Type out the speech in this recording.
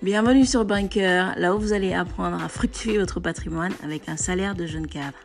Bienvenue sur Banker, là où vous allez apprendre à fructifier votre patrimoine avec un salaire de jeune cadre.